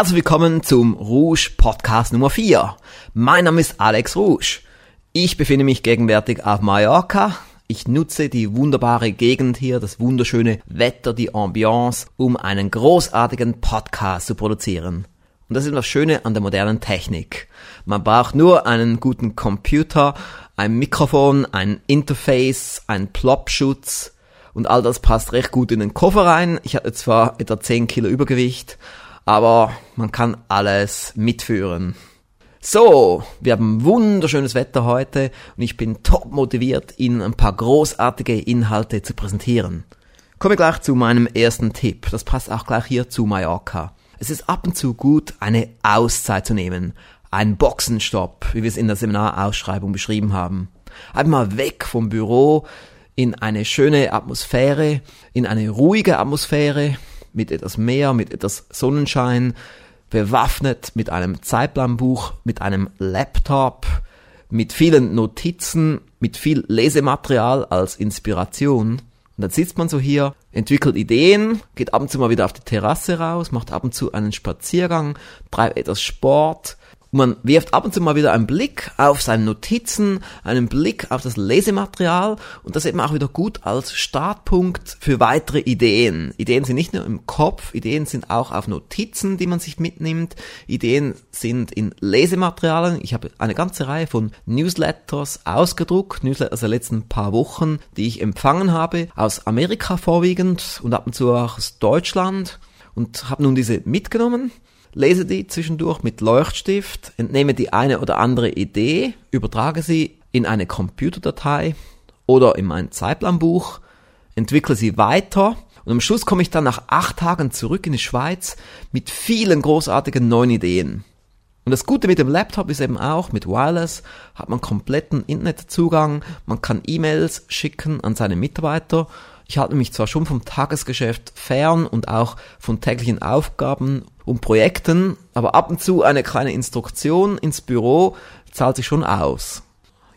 Herzlich willkommen zum Rouge Podcast Nummer 4. Mein Name ist Alex Rouge. Ich befinde mich gegenwärtig auf Mallorca. Ich nutze die wunderbare Gegend hier, das wunderschöne Wetter, die Ambiance, um einen großartigen Podcast zu produzieren. Und das ist das Schöne an der modernen Technik. Man braucht nur einen guten Computer, ein Mikrofon, ein Interface, einen Plopschutz und all das passt recht gut in den Koffer rein. Ich hatte zwar etwa 10 Kilo Übergewicht, aber man kann alles mitführen. So, wir haben wunderschönes Wetter heute und ich bin top motiviert, Ihnen ein paar großartige Inhalte zu präsentieren. Komme gleich zu meinem ersten Tipp. Das passt auch gleich hier zu Mallorca. Es ist ab und zu gut, eine Auszeit zu nehmen. Ein Boxenstopp, wie wir es in der Seminarausschreibung beschrieben haben. Einmal weg vom Büro in eine schöne Atmosphäre, in eine ruhige Atmosphäre, mit etwas Meer, mit etwas Sonnenschein, bewaffnet mit einem Zeitplanbuch, mit einem Laptop, mit vielen Notizen, mit viel Lesematerial als Inspiration. Und dann sitzt man so hier, entwickelt Ideen, geht ab und zu mal wieder auf die Terrasse raus, macht ab und zu einen Spaziergang, treibt etwas Sport, man wirft ab und zu mal wieder einen Blick auf seine Notizen, einen Blick auf das Lesematerial und das eben auch wieder gut als Startpunkt für weitere Ideen. Ideen sind nicht nur im Kopf, Ideen sind auch auf Notizen, die man sich mitnimmt. Ideen sind in Lesematerialien. Ich habe eine ganze Reihe von Newsletters ausgedruckt, Newsletters der letzten paar Wochen, die ich empfangen habe, aus Amerika vorwiegend und ab und zu auch aus Deutschland und habe nun diese mitgenommen lese die zwischendurch mit Leuchtstift, entnehme die eine oder andere Idee, übertrage sie in eine Computerdatei oder in mein Zeitplanbuch, entwickle sie weiter und am Schluss komme ich dann nach acht Tagen zurück in die Schweiz mit vielen großartigen neuen Ideen. Und das Gute mit dem Laptop ist eben auch, mit Wireless hat man kompletten Internetzugang, man kann E-Mails schicken an seine Mitarbeiter. Ich halte mich zwar schon vom Tagesgeschäft fern und auch von täglichen Aufgaben und Projekten, aber ab und zu eine kleine Instruktion ins Büro zahlt sich schon aus.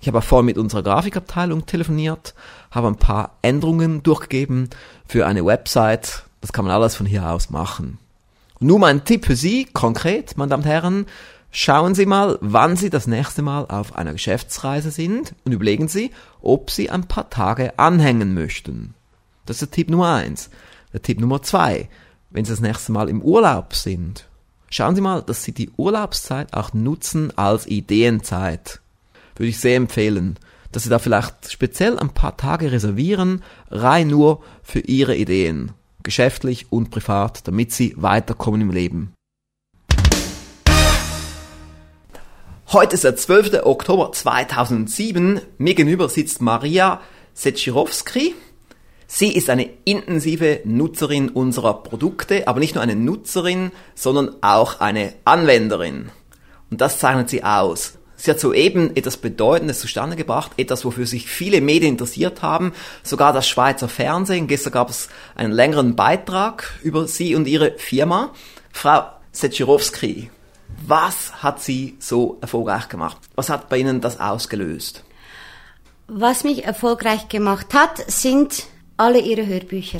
Ich habe vorhin mit unserer Grafikabteilung telefoniert, habe ein paar Änderungen durchgegeben für eine Website. Das kann man alles von hier aus machen. Nun mein Tipp für Sie, konkret, meine Damen und Herren, schauen Sie mal, wann Sie das nächste Mal auf einer Geschäftsreise sind und überlegen Sie, ob Sie ein paar Tage anhängen möchten. Das ist der Tipp Nummer eins. Der Tipp Nummer zwei wenn Sie das nächste Mal im Urlaub sind, schauen Sie mal, dass Sie die Urlaubszeit auch nutzen als Ideenzeit. Würde ich sehr empfehlen, dass Sie da vielleicht speziell ein paar Tage reservieren, rein nur für Ihre Ideen, geschäftlich und privat, damit Sie weiterkommen im Leben. Heute ist der 12. Oktober 2007. Mir gegenüber sitzt Maria Setschirowski. Sie ist eine intensive Nutzerin unserer Produkte, aber nicht nur eine Nutzerin, sondern auch eine Anwenderin. Und das zeichnet sie aus. Sie hat soeben etwas Bedeutendes zustande gebracht, etwas, wofür sich viele Medien interessiert haben, sogar das Schweizer Fernsehen. Gestern gab es einen längeren Beitrag über sie und ihre Firma. Frau Setschirowski, was hat sie so erfolgreich gemacht? Was hat bei Ihnen das ausgelöst? Was mich erfolgreich gemacht hat, sind alle ihre Hörbücher.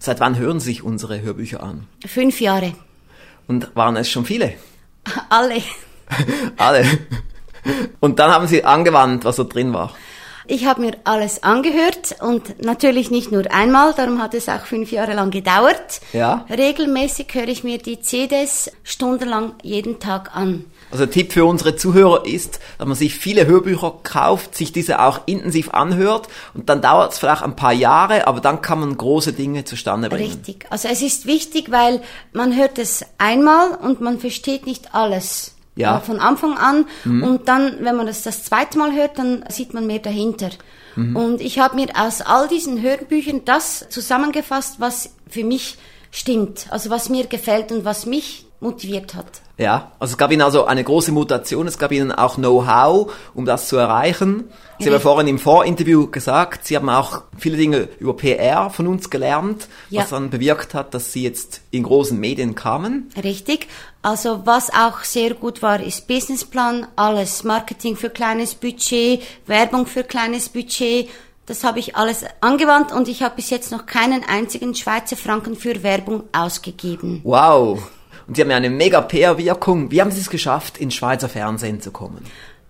Seit wann hören sich unsere Hörbücher an? Fünf Jahre. Und waren es schon viele? Alle. Alle. Und dann haben Sie angewandt, was da drin war. Ich habe mir alles angehört und natürlich nicht nur einmal, darum hat es auch fünf Jahre lang gedauert. Ja. Regelmäßig höre ich mir die CDs stundenlang jeden Tag an. Also der Tipp für unsere Zuhörer ist, dass man sich viele Hörbücher kauft, sich diese auch intensiv anhört und dann dauert es vielleicht ein paar Jahre, aber dann kann man große Dinge zustande bringen. Richtig. Also es ist wichtig, weil man hört es einmal und man versteht nicht alles. Ja. Von Anfang an. Mhm. Und dann, wenn man das das zweite Mal hört, dann sieht man mehr dahinter. Mhm. Und ich habe mir aus all diesen Hörbüchern das zusammengefasst, was für mich stimmt. Also was mir gefällt und was mich motiviert hat. Ja, also es gab Ihnen also eine große Mutation, es gab Ihnen auch Know-how, um das zu erreichen. Sie ja. haben ja vorhin im Vorinterview gesagt, Sie haben auch viele Dinge über PR von uns gelernt, ja. was dann bewirkt hat, dass Sie jetzt in großen Medien kamen. Richtig. Also was auch sehr gut war, ist Businessplan, alles. Marketing für kleines Budget, Werbung für kleines Budget, das habe ich alles angewandt und ich habe bis jetzt noch keinen einzigen Schweizer Franken für Werbung ausgegeben. Wow. Und Sie haben ja eine mega PR-Wirkung. Wie haben Sie es geschafft, ins Schweizer Fernsehen zu kommen?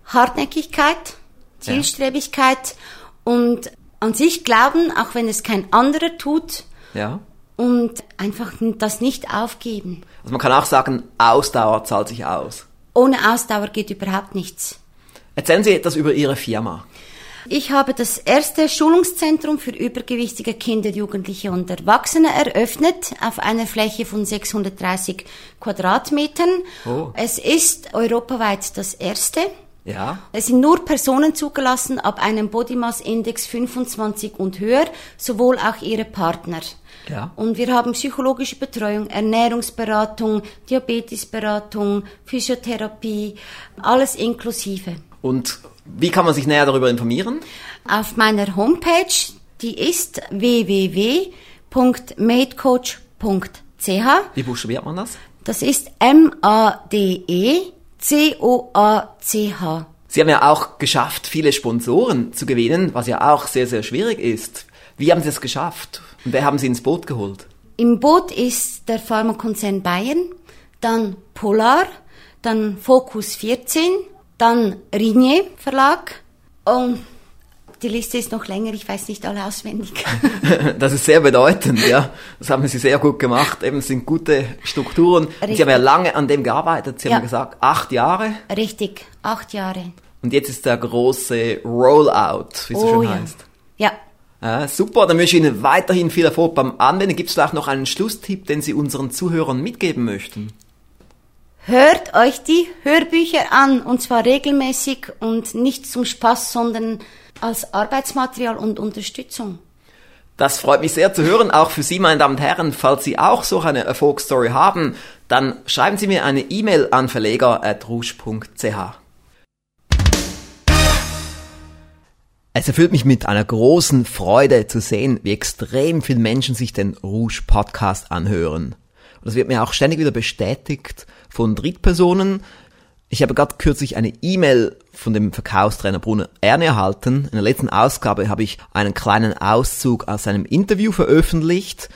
Hartnäckigkeit, Zielstrebigkeit ja. und an sich glauben, auch wenn es kein anderer tut. Ja. Und einfach das nicht aufgeben. Also man kann auch sagen, Ausdauer zahlt sich aus. Ohne Ausdauer geht überhaupt nichts. Erzählen Sie etwas über Ihre Firma. Ich habe das erste Schulungszentrum für übergewichtige Kinder, Jugendliche und Erwachsene eröffnet auf einer Fläche von 630 Quadratmetern. Oh. Es ist europaweit das erste. Ja. Es sind nur Personen zugelassen ab einem Body Mass Index 25 und höher, sowohl auch ihre Partner. Ja. Und wir haben psychologische Betreuung, Ernährungsberatung, Diabetesberatung, Physiotherapie, alles inklusive. Und wie kann man sich näher darüber informieren? Auf meiner Homepage, die ist www.madecoach.ch. Wie buchstabiert man das? Das ist M-A-D-E-C-O-A-C-H. Sie haben ja auch geschafft, viele Sponsoren zu gewinnen, was ja auch sehr, sehr schwierig ist. Wie haben Sie es geschafft? Und wer haben Sie ins Boot geholt? Im Boot ist der Pharmakonzern Bayern, dann Polar, dann Focus 14, dann Rignier Verlag und die Liste ist noch länger, ich weiß nicht alle auswendig. das ist sehr bedeutend, ja. Das haben Sie sehr gut gemacht. Eben, es sind gute Strukturen. Richtig. Sie haben ja lange an dem gearbeitet. Sie ja. haben gesagt, acht Jahre. Richtig, acht Jahre. Und jetzt ist der große Rollout, wie es oh, so schön ja. heißt. Ja. ja. Super, dann wünsche ich Ihnen weiterhin viel Erfolg beim Anwenden. Gibt es vielleicht noch einen Schlusstipp, den Sie unseren Zuhörern mitgeben möchten? Hört euch die Hörbücher an und zwar regelmäßig und nicht zum Spaß, sondern als Arbeitsmaterial und Unterstützung. Das freut mich sehr zu hören, auch für Sie, meine Damen und Herren. Falls Sie auch so eine Erfolgsstory haben, dann schreiben Sie mir eine E-Mail an verleger.rouge.ch. Es erfüllt mich mit einer großen Freude zu sehen, wie extrem viele Menschen sich den Rouge Podcast anhören. Und das wird mir auch ständig wieder bestätigt von Drittpersonen. Ich habe gerade kürzlich eine E-Mail von dem Verkaufstrainer Bruno Erne erhalten. In der letzten Ausgabe habe ich einen kleinen Auszug aus seinem Interview veröffentlicht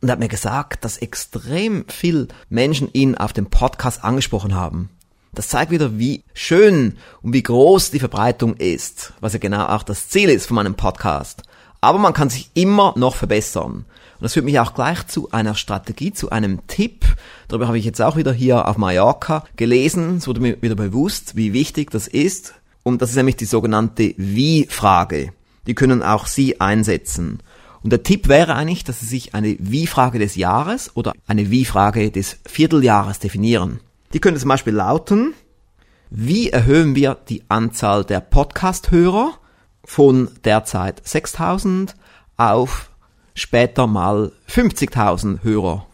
und hat mir gesagt, dass extrem viel Menschen ihn auf dem Podcast angesprochen haben. Das zeigt wieder, wie schön und wie groß die Verbreitung ist, was ja genau auch das Ziel ist von meinem Podcast. Aber man kann sich immer noch verbessern. Und das führt mich auch gleich zu einer Strategie, zu einem Tipp. Darüber habe ich jetzt auch wieder hier auf Mallorca gelesen. Es wurde mir wieder bewusst, wie wichtig das ist. Und das ist nämlich die sogenannte Wie-Frage. Die können auch Sie einsetzen. Und der Tipp wäre eigentlich, dass Sie sich eine Wie-Frage des Jahres oder eine Wie-Frage des Vierteljahres definieren. Die könnte zum Beispiel lauten, wie erhöhen wir die Anzahl der Podcast-Hörer von derzeit 6000 auf später mal 50.000 Hörer.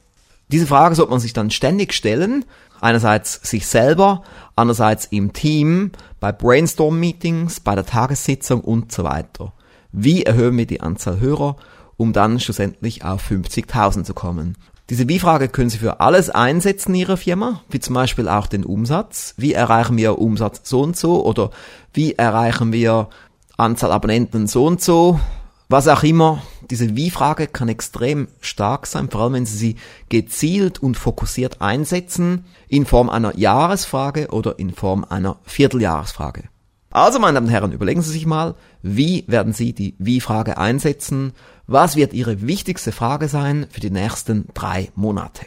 Diese Frage sollte man sich dann ständig stellen. Einerseits sich selber, andererseits im Team, bei Brainstorm-Meetings, bei der Tagessitzung und so weiter. Wie erhöhen wir die Anzahl Hörer, um dann schlussendlich auf 50.000 zu kommen? Diese Wie-Frage können Sie für alles einsetzen in Ihrer Firma, wie zum Beispiel auch den Umsatz. Wie erreichen wir Umsatz so und so oder wie erreichen wir Anzahl Abonnenten so und so was auch immer, diese Wie-Frage kann extrem stark sein, vor allem wenn Sie sie gezielt und fokussiert einsetzen, in Form einer Jahresfrage oder in Form einer Vierteljahresfrage. Also, meine Damen und Herren, überlegen Sie sich mal, wie werden Sie die Wie-Frage einsetzen? Was wird Ihre wichtigste Frage sein für die nächsten drei Monate?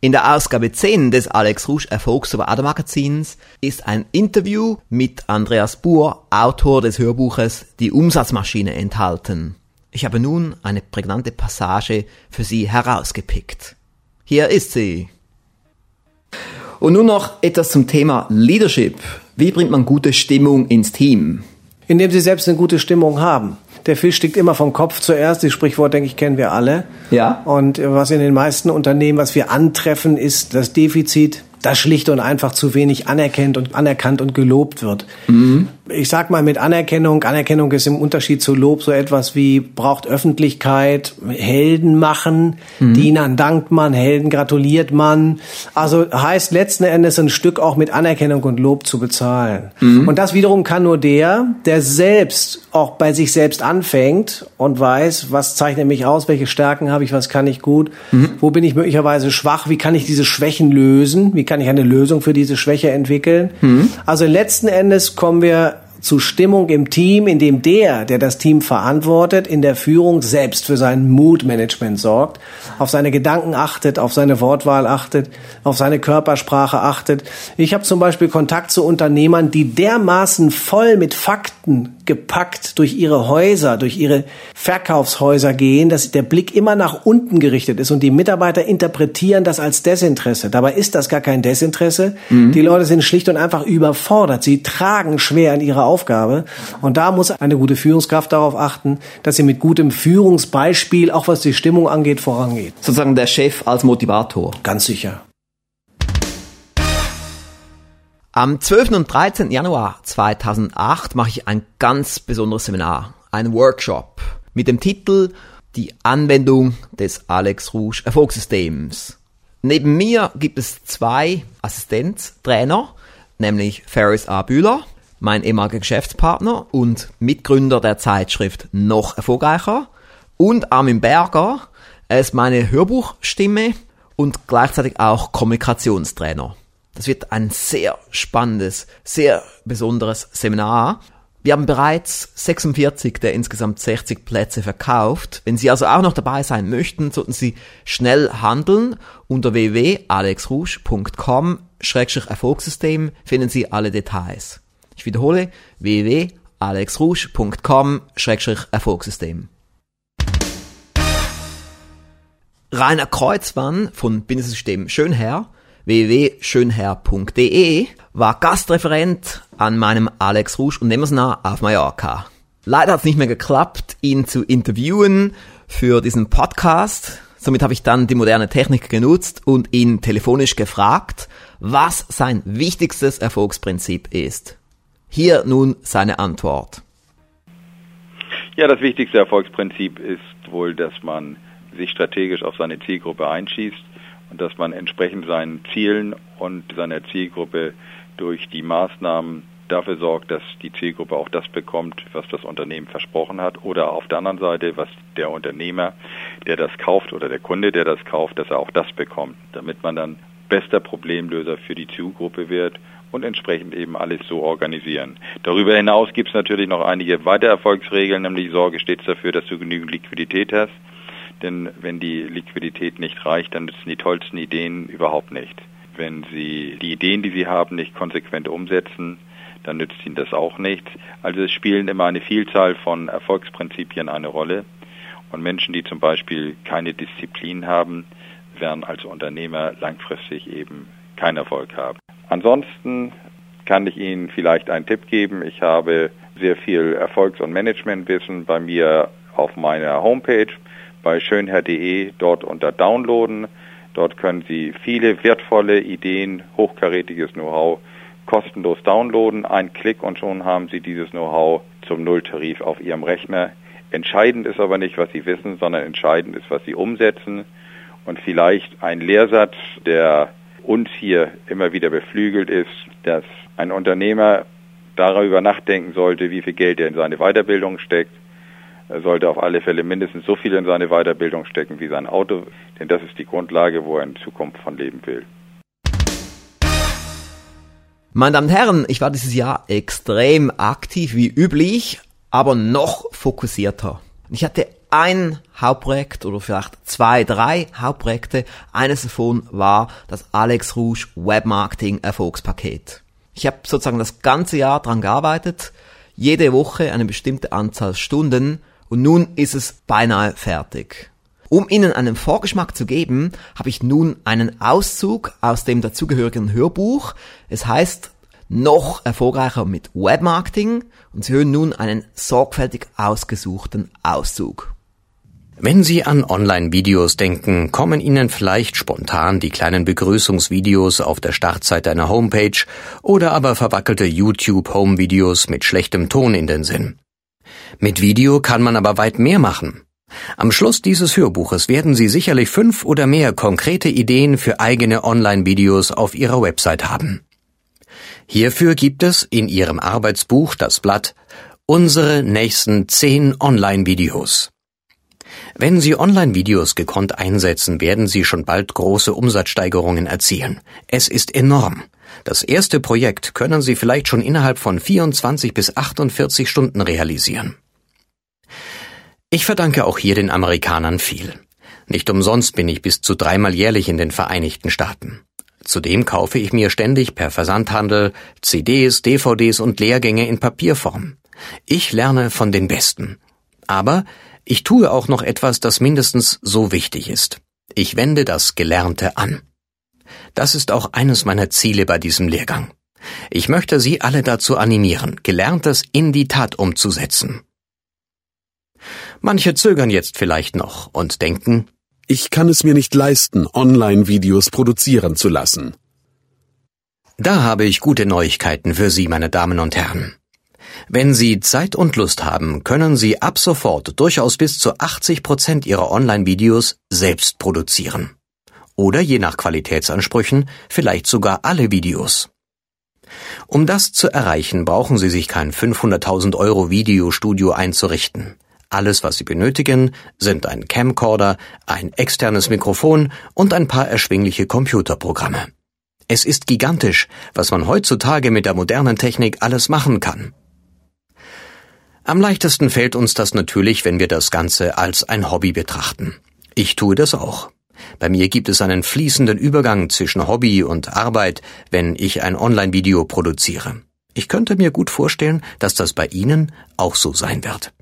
In der Ausgabe 10 des Alex Rouge Erfolgs über Magazins ist ein Interview mit Andreas Buhr, Autor des Hörbuches Die Umsatzmaschine enthalten. Ich habe nun eine prägnante Passage für Sie herausgepickt. Hier ist sie. Und nun noch etwas zum Thema Leadership. Wie bringt man gute Stimmung ins Team? Indem Sie selbst eine gute Stimmung haben der Fisch stickt immer vom Kopf zuerst. Das Sprichwort, denke ich, kennen wir alle. Ja. Und was in den meisten Unternehmen, was wir antreffen, ist das Defizit, dass schlicht und einfach zu wenig anerkennt und anerkannt und gelobt wird. Mhm. Ich sag mal mit Anerkennung, Anerkennung ist im Unterschied zu Lob so etwas wie braucht Öffentlichkeit, Helden machen, mhm. Dienern dankt man, Helden gratuliert man. Also heißt letzten Endes ein Stück auch mit Anerkennung und Lob zu bezahlen. Mhm. Und das wiederum kann nur der, der selbst auch bei sich selbst anfängt und weiß, was zeichnet mich aus, welche Stärken habe ich, was kann ich gut, mhm. wo bin ich möglicherweise schwach, wie kann ich diese Schwächen lösen, wie kann ich eine Lösung für diese Schwäche entwickeln. Mhm. Also letzten Endes kommen wir zu Stimmung im Team, in dem der, der das Team verantwortet, in der Führung selbst für sein Mood-Management sorgt, auf seine Gedanken achtet, auf seine Wortwahl achtet, auf seine Körpersprache achtet. Ich habe zum Beispiel Kontakt zu Unternehmern, die dermaßen voll mit Fakten gepackt durch ihre Häuser, durch ihre Verkaufshäuser gehen, dass der Blick immer nach unten gerichtet ist und die Mitarbeiter interpretieren das als Desinteresse. Dabei ist das gar kein Desinteresse. Mhm. Die Leute sind schlicht und einfach überfordert. Sie tragen schwer an ihrer Aufgabe. Und da muss eine gute Führungskraft darauf achten, dass sie mit gutem Führungsbeispiel, auch was die Stimmung angeht, vorangeht. Sozusagen der Chef als Motivator. Ganz sicher. Am 12. und 13. Januar 2008 mache ich ein ganz besonderes Seminar, ein Workshop mit dem Titel Die Anwendung des Alex Rouge Erfolgssystems. Neben mir gibt es zwei Assistenztrainer, nämlich Ferris A. Bühler mein ehemaliger Geschäftspartner und Mitgründer der Zeitschrift Noch erfolgreicher und Armin Berger. Er ist meine Hörbuchstimme und gleichzeitig auch Kommunikationstrainer. Das wird ein sehr spannendes, sehr besonderes Seminar. Wir haben bereits 46 der insgesamt 60 Plätze verkauft. Wenn Sie also auch noch dabei sein möchten, sollten Sie schnell handeln. Unter www.alexrouge.com-erfolgssystem finden Sie alle Details. Ich wiederhole www.alexrouge.com-erfolgssystem. Rainer Kreuzmann von Bindesystem Schönherr www.schönherr.de war Gastreferent an meinem Alex Rouge und Nemersnah auf Mallorca. Leider hat es nicht mehr geklappt, ihn zu interviewen für diesen Podcast. Somit habe ich dann die moderne Technik genutzt und ihn telefonisch gefragt, was sein wichtigstes Erfolgsprinzip ist. Hier nun seine Antwort. Ja, das wichtigste Erfolgsprinzip ist wohl, dass man sich strategisch auf seine Zielgruppe einschießt und dass man entsprechend seinen Zielen und seiner Zielgruppe durch die Maßnahmen dafür sorgt, dass die Zielgruppe auch das bekommt, was das Unternehmen versprochen hat oder auf der anderen Seite, was der Unternehmer, der das kauft oder der Kunde, der das kauft, dass er auch das bekommt, damit man dann bester Problemlöser für die Zielgruppe wird und entsprechend eben alles so organisieren. Darüber hinaus gibt es natürlich noch einige weitere Erfolgsregeln, nämlich Sorge stets dafür, dass du genügend Liquidität hast. Denn wenn die Liquidität nicht reicht, dann nützen die tollsten Ideen überhaupt nicht. Wenn Sie die Ideen, die Sie haben, nicht konsequent umsetzen, dann nützt Ihnen das auch nichts. Also es spielen immer eine Vielzahl von Erfolgsprinzipien eine Rolle. Und Menschen, die zum Beispiel keine Disziplin haben, werden als Unternehmer langfristig eben keinen Erfolg haben. Ansonsten kann ich Ihnen vielleicht einen Tipp geben. Ich habe sehr viel Erfolgs- und Managementwissen bei mir auf meiner Homepage bei schönherr.de dort unter Downloaden. Dort können Sie viele wertvolle Ideen, hochkarätiges Know-how kostenlos downloaden. Ein Klick und schon haben Sie dieses Know-how zum Nulltarif auf Ihrem Rechner. Entscheidend ist aber nicht, was Sie wissen, sondern entscheidend ist, was Sie umsetzen. Und vielleicht ein Lehrsatz, der uns hier immer wieder beflügelt, ist, dass ein Unternehmer darüber nachdenken sollte, wie viel Geld er in seine Weiterbildung steckt. Er sollte auf alle Fälle mindestens so viel in seine Weiterbildung stecken wie sein Auto, denn das ist die Grundlage, wo er in Zukunft von leben will. Meine Damen und Herren, ich war dieses Jahr extrem aktiv wie üblich, aber noch fokussierter. Ich hatte ein Hauptprojekt oder vielleicht zwei, drei Hauptprojekte. Eines davon war das Alex Rouge Webmarketing Erfolgspaket. Ich habe sozusagen das ganze Jahr dran gearbeitet, jede Woche eine bestimmte Anzahl Stunden und nun ist es beinahe fertig. Um Ihnen einen Vorgeschmack zu geben, habe ich nun einen Auszug aus dem dazugehörigen Hörbuch. Es heißt noch erfolgreicher mit Webmarketing und Sie hören nun einen sorgfältig ausgesuchten Auszug. Wenn Sie an Online-Videos denken, kommen Ihnen vielleicht spontan die kleinen Begrüßungsvideos auf der Startseite einer Homepage oder aber verwackelte YouTube-Home-Videos mit schlechtem Ton in den Sinn. Mit Video kann man aber weit mehr machen. Am Schluss dieses Hörbuches werden Sie sicherlich fünf oder mehr konkrete Ideen für eigene Online-Videos auf Ihrer Website haben. Hierfür gibt es in Ihrem Arbeitsbuch das Blatt Unsere nächsten zehn Online-Videos. Wenn Sie Online-Videos gekonnt einsetzen, werden Sie schon bald große Umsatzsteigerungen erzielen. Es ist enorm. Das erste Projekt können Sie vielleicht schon innerhalb von 24 bis 48 Stunden realisieren. Ich verdanke auch hier den Amerikanern viel. Nicht umsonst bin ich bis zu dreimal jährlich in den Vereinigten Staaten. Zudem kaufe ich mir ständig per Versandhandel CDs, DVDs und Lehrgänge in Papierform. Ich lerne von den Besten. Aber ich tue auch noch etwas, das mindestens so wichtig ist. Ich wende das Gelernte an. Das ist auch eines meiner Ziele bei diesem Lehrgang. Ich möchte Sie alle dazu animieren, Gelerntes in die Tat umzusetzen. Manche zögern jetzt vielleicht noch und denken, ich kann es mir nicht leisten, Online-Videos produzieren zu lassen. Da habe ich gute Neuigkeiten für Sie, meine Damen und Herren. Wenn Sie Zeit und Lust haben, können Sie ab sofort durchaus bis zu 80 Prozent Ihrer Online-Videos selbst produzieren. Oder je nach Qualitätsansprüchen vielleicht sogar alle Videos. Um das zu erreichen, brauchen Sie sich kein 500.000 Euro Videostudio einzurichten. Alles, was Sie benötigen, sind ein Camcorder, ein externes Mikrofon und ein paar erschwingliche Computerprogramme. Es ist gigantisch, was man heutzutage mit der modernen Technik alles machen kann. Am leichtesten fällt uns das natürlich, wenn wir das Ganze als ein Hobby betrachten. Ich tue das auch. Bei mir gibt es einen fließenden Übergang zwischen Hobby und Arbeit, wenn ich ein Online-Video produziere. Ich könnte mir gut vorstellen, dass das bei Ihnen auch so sein wird.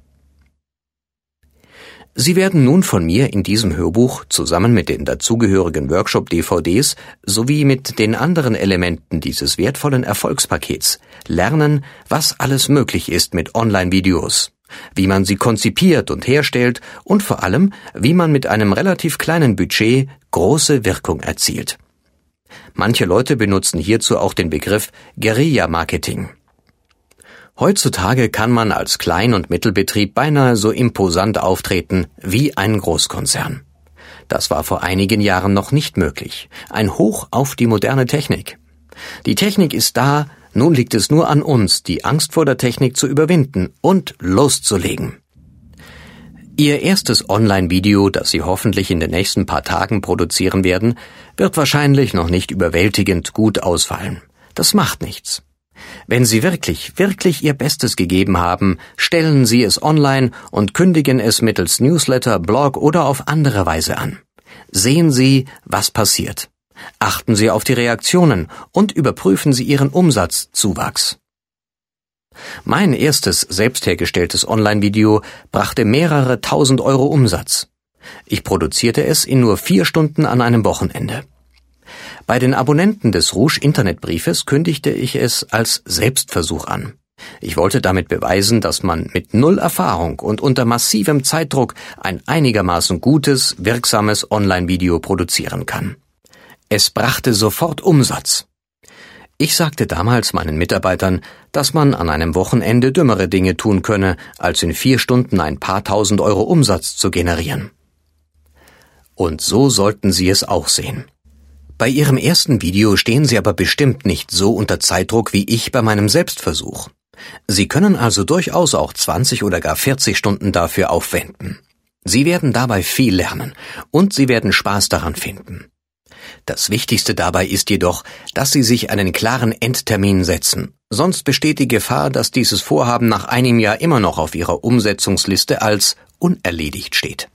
Sie werden nun von mir in diesem Hörbuch zusammen mit den dazugehörigen Workshop-DVDs sowie mit den anderen Elementen dieses wertvollen Erfolgspakets lernen, was alles möglich ist mit Online-Videos, wie man sie konzipiert und herstellt und vor allem, wie man mit einem relativ kleinen Budget große Wirkung erzielt. Manche Leute benutzen hierzu auch den Begriff Guerilla-Marketing. Heutzutage kann man als Klein- und Mittelbetrieb beinahe so imposant auftreten wie ein Großkonzern. Das war vor einigen Jahren noch nicht möglich. Ein Hoch auf die moderne Technik. Die Technik ist da, nun liegt es nur an uns, die Angst vor der Technik zu überwinden und loszulegen. Ihr erstes Online-Video, das Sie hoffentlich in den nächsten paar Tagen produzieren werden, wird wahrscheinlich noch nicht überwältigend gut ausfallen. Das macht nichts. Wenn Sie wirklich, wirklich Ihr Bestes gegeben haben, stellen Sie es online und kündigen es mittels Newsletter, Blog oder auf andere Weise an. Sehen Sie, was passiert. Achten Sie auf die Reaktionen und überprüfen Sie Ihren Umsatzzuwachs. Mein erstes selbst hergestelltes Online-Video brachte mehrere tausend Euro Umsatz. Ich produzierte es in nur vier Stunden an einem Wochenende. Bei den Abonnenten des Rouge Internetbriefes kündigte ich es als Selbstversuch an. Ich wollte damit beweisen, dass man mit null Erfahrung und unter massivem Zeitdruck ein einigermaßen gutes, wirksames Online-Video produzieren kann. Es brachte sofort Umsatz. Ich sagte damals meinen Mitarbeitern, dass man an einem Wochenende dümmere Dinge tun könne, als in vier Stunden ein paar tausend Euro Umsatz zu generieren. Und so sollten Sie es auch sehen. Bei Ihrem ersten Video stehen Sie aber bestimmt nicht so unter Zeitdruck wie ich bei meinem Selbstversuch. Sie können also durchaus auch 20 oder gar 40 Stunden dafür aufwenden. Sie werden dabei viel lernen und Sie werden Spaß daran finden. Das Wichtigste dabei ist jedoch, dass Sie sich einen klaren Endtermin setzen. Sonst besteht die Gefahr, dass dieses Vorhaben nach einem Jahr immer noch auf Ihrer Umsetzungsliste als unerledigt steht.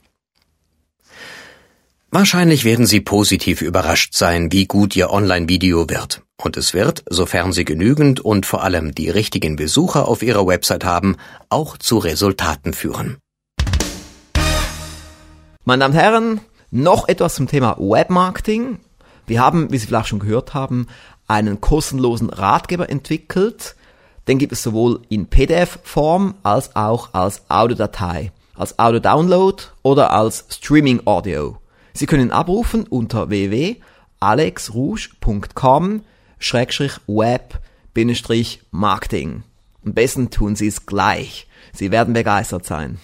Wahrscheinlich werden Sie positiv überrascht sein, wie gut Ihr Online-Video wird. Und es wird, sofern Sie genügend und vor allem die richtigen Besucher auf Ihrer Website haben, auch zu Resultaten führen. Meine Damen und Herren, noch etwas zum Thema Webmarketing. Wir haben, wie Sie vielleicht schon gehört haben, einen kostenlosen Ratgeber entwickelt. Den gibt es sowohl in PDF-Form als auch als Audiodatei. als Audio-Download oder als Streaming-Audio. Sie können abrufen unter www.alexrouge.com-web-marketing. Am besten tun Sie es gleich. Sie werden begeistert sein.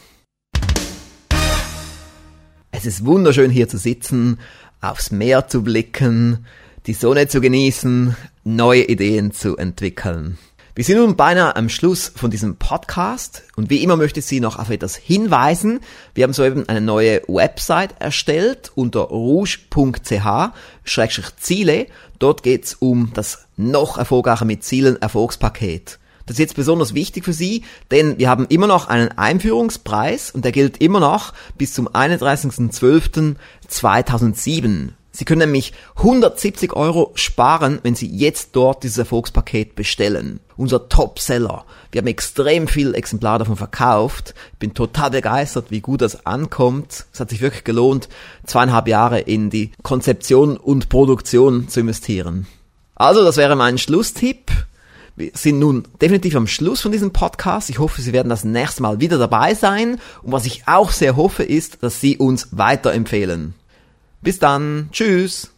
Es ist wunderschön hier zu sitzen, aufs Meer zu blicken, die Sonne zu genießen, neue Ideen zu entwickeln. Wir sind nun beinahe am Schluss von diesem Podcast und wie immer möchte ich Sie noch auf etwas hinweisen. Wir haben soeben eine neue Website erstellt unter rouge.ch-ziele. Dort geht es um das noch erfolgreicher mit Zielen Erfolgspaket. Das ist jetzt besonders wichtig für Sie, denn wir haben immer noch einen Einführungspreis und der gilt immer noch bis zum 31.12.2007. Sie können nämlich 170 Euro sparen, wenn Sie jetzt dort dieses Erfolgspaket bestellen. Unser Top-Seller. Wir haben extrem viel Exemplar davon verkauft. Ich bin total begeistert, wie gut das ankommt. Es hat sich wirklich gelohnt, zweieinhalb Jahre in die Konzeption und Produktion zu investieren. Also, das wäre mein Schlusstipp. Wir sind nun definitiv am Schluss von diesem Podcast. Ich hoffe, Sie werden das nächste Mal wieder dabei sein. Und was ich auch sehr hoffe, ist, dass Sie uns weiterempfehlen. Bis dann. Tschüss.